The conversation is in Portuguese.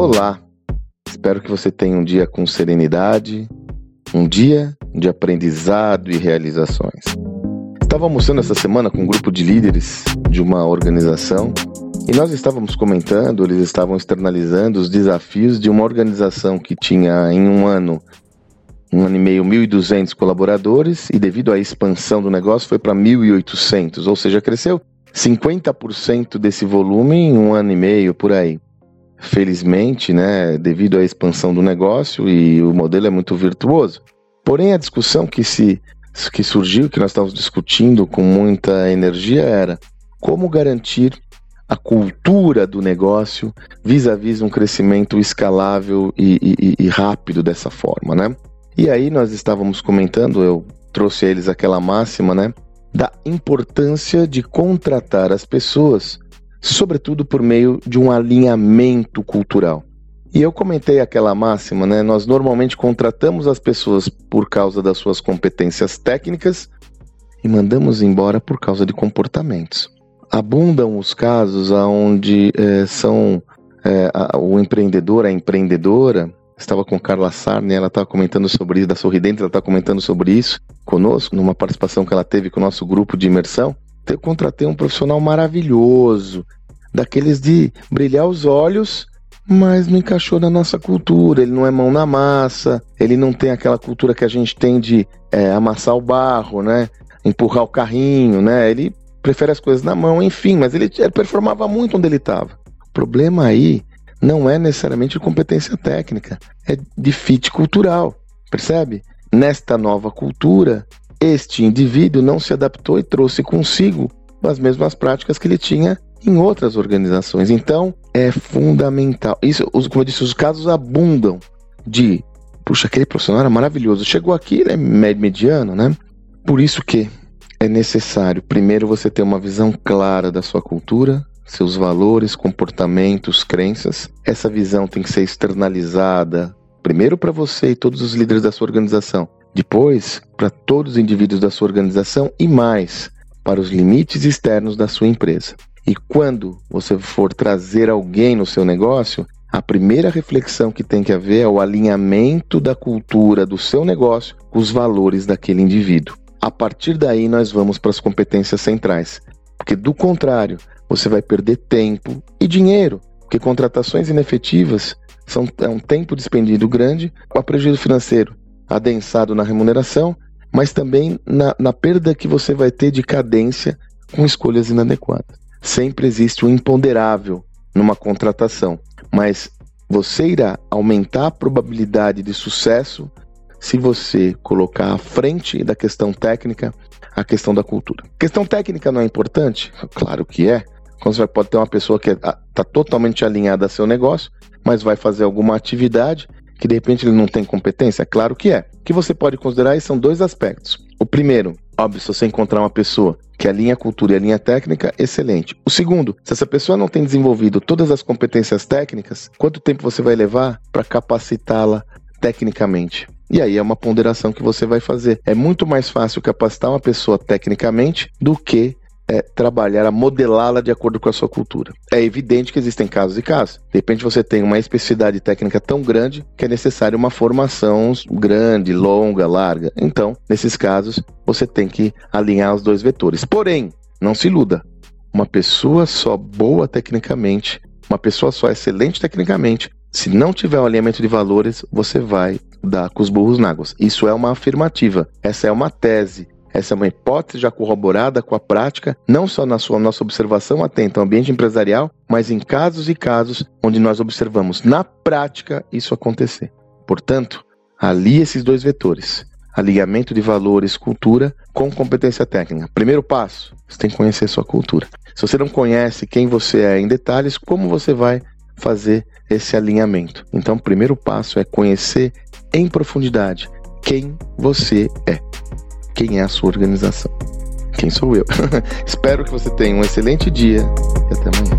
Olá! Espero que você tenha um dia com serenidade, um dia de aprendizado e realizações. Estava almoçando essa semana com um grupo de líderes de uma organização e nós estávamos comentando, eles estavam externalizando os desafios de uma organização que tinha em um ano, um ano e meio, 1.200 colaboradores e devido à expansão do negócio foi para 1.800, ou seja, cresceu 50% desse volume em um ano e meio por aí felizmente, né, devido à expansão do negócio e o modelo é muito virtuoso. Porém, a discussão que se que surgiu, que nós estávamos discutindo com muita energia era como garantir a cultura do negócio vis-à-vis -vis um crescimento escalável e, e, e rápido dessa forma, né? E aí nós estávamos comentando, eu trouxe a eles aquela máxima, né, da importância de contratar as pessoas sobretudo por meio de um alinhamento cultural. E eu comentei aquela máxima, né? Nós normalmente contratamos as pessoas por causa das suas competências técnicas e mandamos embora por causa de comportamentos. Abundam os casos onde é, são é, a, o empreendedor, a empreendedora, estava com Carla Sarne, ela estava comentando sobre isso, da Sorridente, ela estava comentando sobre isso conosco, numa participação que ela teve com o nosso grupo de imersão eu contratei um profissional maravilhoso, daqueles de brilhar os olhos, mas não encaixou na nossa cultura. Ele não é mão na massa, ele não tem aquela cultura que a gente tem de é, amassar o barro, né? Empurrar o carrinho, né? Ele prefere as coisas na mão, enfim, mas ele, ele performava muito onde ele estava. O problema aí não é necessariamente de competência técnica, é de fit cultural, percebe? Nesta nova cultura, este indivíduo não se adaptou e trouxe consigo as mesmas práticas que ele tinha em outras organizações. Então, é fundamental. Isso, como eu disse, os casos abundam de, puxa, aquele profissional era maravilhoso. Chegou aqui, ele é mediano, né? Por isso que é necessário, primeiro, você ter uma visão clara da sua cultura, seus valores, comportamentos, crenças. Essa visão tem que ser externalizada, primeiro para você e todos os líderes da sua organização, depois, para todos os indivíduos da sua organização e mais, para os limites externos da sua empresa. E quando você for trazer alguém no seu negócio, a primeira reflexão que tem que haver é o alinhamento da cultura do seu negócio com os valores daquele indivíduo. A partir daí, nós vamos para as competências centrais. Porque, do contrário, você vai perder tempo e dinheiro. Porque contratações inefetivas são, é um tempo despendido grande com prejuízo financeiro adensado na remuneração, mas também na, na perda que você vai ter de cadência com escolhas inadequadas. Sempre existe um imponderável numa contratação, mas você irá aumentar a probabilidade de sucesso se você colocar à frente da questão técnica a questão da cultura. Questão técnica não é importante? Claro que é. Quando você pode ter uma pessoa que está é, totalmente alinhada a seu negócio, mas vai fazer alguma atividade que de repente ele não tem competência? Claro que é. O que você pode considerar são dois aspectos. O primeiro, óbvio, se você encontrar uma pessoa que alinha a cultura e a linha técnica, excelente. O segundo, se essa pessoa não tem desenvolvido todas as competências técnicas, quanto tempo você vai levar para capacitá-la tecnicamente? E aí é uma ponderação que você vai fazer. É muito mais fácil capacitar uma pessoa tecnicamente do que é, trabalhar a modelá-la de acordo com a sua cultura. É evidente que existem casos e casos. De repente você tem uma especificidade técnica tão grande que é necessária uma formação grande, longa, larga. Então, nesses casos, você tem que alinhar os dois vetores. Porém, não se iluda. Uma pessoa só boa tecnicamente, uma pessoa só excelente tecnicamente, se não tiver um alinhamento de valores, você vai dar com os burros na água. Isso é uma afirmativa. Essa é uma tese. Essa é uma hipótese já corroborada com a prática, não só na sua nossa observação atenta ao ambiente empresarial, mas em casos e casos onde nós observamos na prática isso acontecer. Portanto, alie esses dois vetores: alinhamento de valores, cultura, com competência técnica. Primeiro passo: você tem que conhecer sua cultura. Se você não conhece quem você é em detalhes, como você vai fazer esse alinhamento? Então, o primeiro passo é conhecer em profundidade quem você é quem é a sua organização. Quem sou eu? Espero que você tenha um excelente dia e até amanhã.